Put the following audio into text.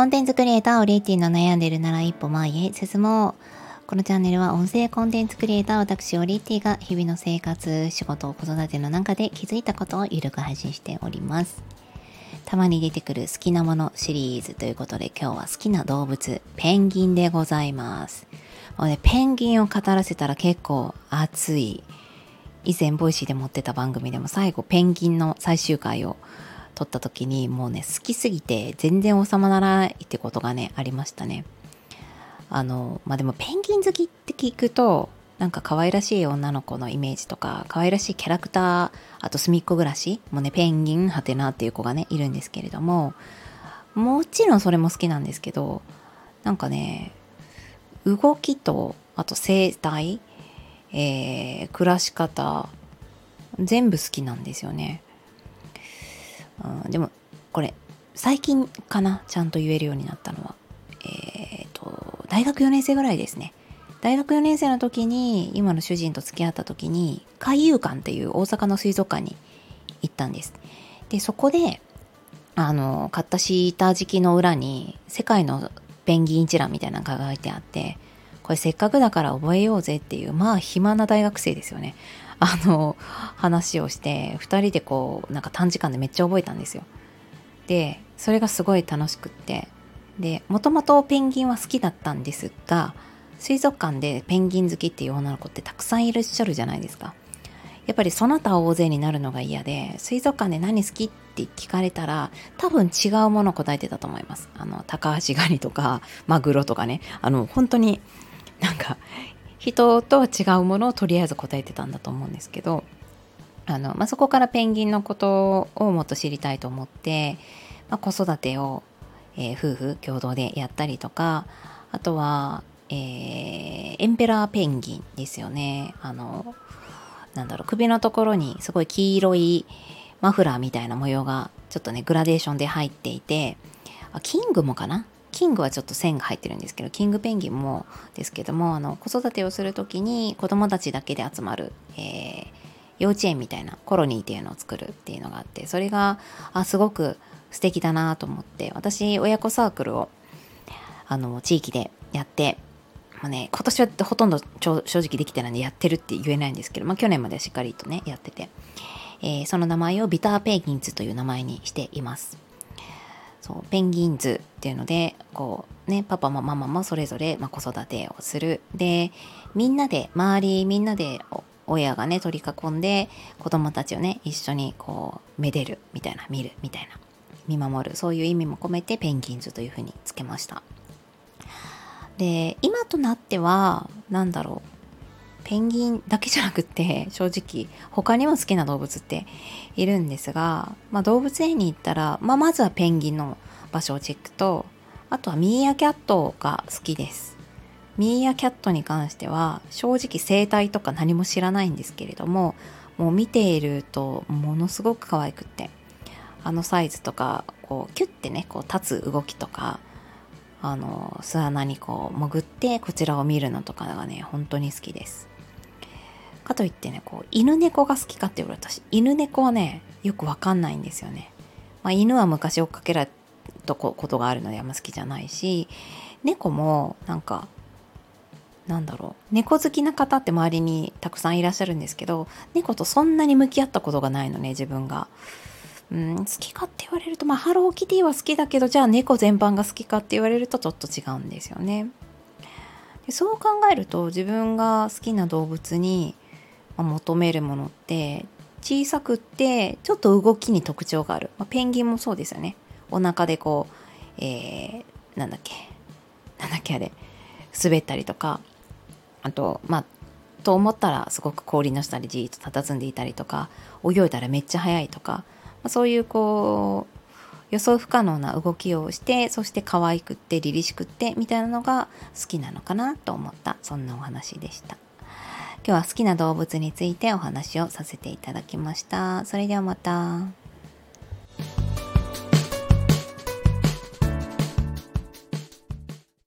コンテンツクリエイター、オリエティの悩んでるなら一歩前へ進もう。このチャンネルは音声コンテンツクリエイター、私、オリエティが日々の生活、仕事、子育ての中で気づいたことをゆるく配信しております。たまに出てくる好きなものシリーズということで今日は好きな動物、ペンギンでございます。もうね、ペンギンを語らせたら結構熱い。以前ボイシーで持ってた番組でも最後ペンギンの最終回を撮った時にもうね好きすぎて全然収まらないってことがねありましたね。あのまあでもペンギン好きって聞くとなんか可愛らしい女の子のイメージとか可愛らしいキャラクターあと隅っこ暮らしもねペンギンハテナっていう子がねいるんですけれどももちろんそれも好きなんですけどなんかね動きとあと生態、えー、暮らし方全部好きなんですよね。うん、でもこれ最近かなちゃんと言えるようになったのは。えっ、ー、と大学4年生ぐらいですね。大学4年生の時に今の主人と付き合った時に海遊館っていう大阪の水族館に行ったんです。でそこであの買ったシーター敷きの裏に世界のペンギン一覧みたいなのが書いてあってこれせっかくだから覚えようぜっていうまあ暇な大学生ですよね。あの話をして2人でこうなんか短時間でめっちゃ覚えたんですよ。でそれがすごい楽しくってでもともとペンギンは好きだったんですが水族館でペンギン好きっていう女の子ってたくさんいらっしゃるじゃないですか。やっぱりその他大勢になるのが嫌で水族館で何好きって聞かれたら多分違うものを答えてたと思います。あの高橋ガニとかマグロとかねあの本当になんか人とは違うものをとりあえず答えてたんだと思うんですけどあの、まあ、そこからペンギンのことをもっと知りたいと思って、まあ、子育てを、えー、夫婦共同でやったりとかあとは、えー、エンペラーペンギンですよね。あのなんだろう首のところにすごい黄色いマフラーみたいな模様がちょっとねグラデーションで入っていてキングもかな？キングはちょっと線が入ってるんですけどキングペンギンもですけどもあの子育てをする時に子供たちだけで集まる、えー、幼稚園みたいなコロニーっていうのを作るっていうのがあってそれがあすごく素敵だなと思って私親子サークルをあの地域でやってまあね、今年はほとんど正直できてないんでやってるって言えないんですけど、まあ、去年まではしっかりとねやってて、えー、その名前をビターペンギンズという名前にしています。そうペンギンズっていうのでこうねパパもママもそれぞれ、ま、子育てをする。でみんなで周りみんなで親がね取り囲んで子供たちをね一緒にこうめでるみたいな見るみたいな見守る。そういう意味も込めてペンギンズというふうにつけました。で今となっては何だろう。ペンギンだけじゃなくって 正直他にも好きな動物っているんですが、まあ、動物園に行ったら、まあ、まずはペンギンの場所をチェックとあとはミーアキャットが好きです。ミーアキャットに関しては正直生態とか何も知らないんですけれどももう見ているとものすごく可愛くってあのサイズとかこうキュッてねこう立つ動きとかあの巣穴にこう潜ってこちらを見るのとかがね本当に好きですかといってねこう犬猫が好きかって言われたし犬猫はねよくわかんないんですよね、まあ、犬は昔追っかけられたことがあるのであんま好きじゃないし猫もなんかなんだろう猫好きな方って周りにたくさんいらっしゃるんですけど猫とそんなに向き合ったことがないのね自分が。うん、好きかって言われるとまあハローキティは好きだけどじゃあ猫全般が好きかって言われるとちょっと違うんですよね。でそう考えると自分が好きな動物に求めるものって小さくってちょっと動きに特徴がある、まあ、ペンギンもそうですよね。お腹でこう、えー、なんだっけ。なんだっけあれ。滑ったりとか。あとまあと思ったらすごく氷の下でじーっと佇んでいたりとか。泳いだらめっちゃ速いとか、そういうこう予想不可能な動きをしてそして可愛くって凛々しくってみたいなのが好きなのかなと思ったそんなお話でした。今日は好きな動物についてお話をさせていただきました。それではまた。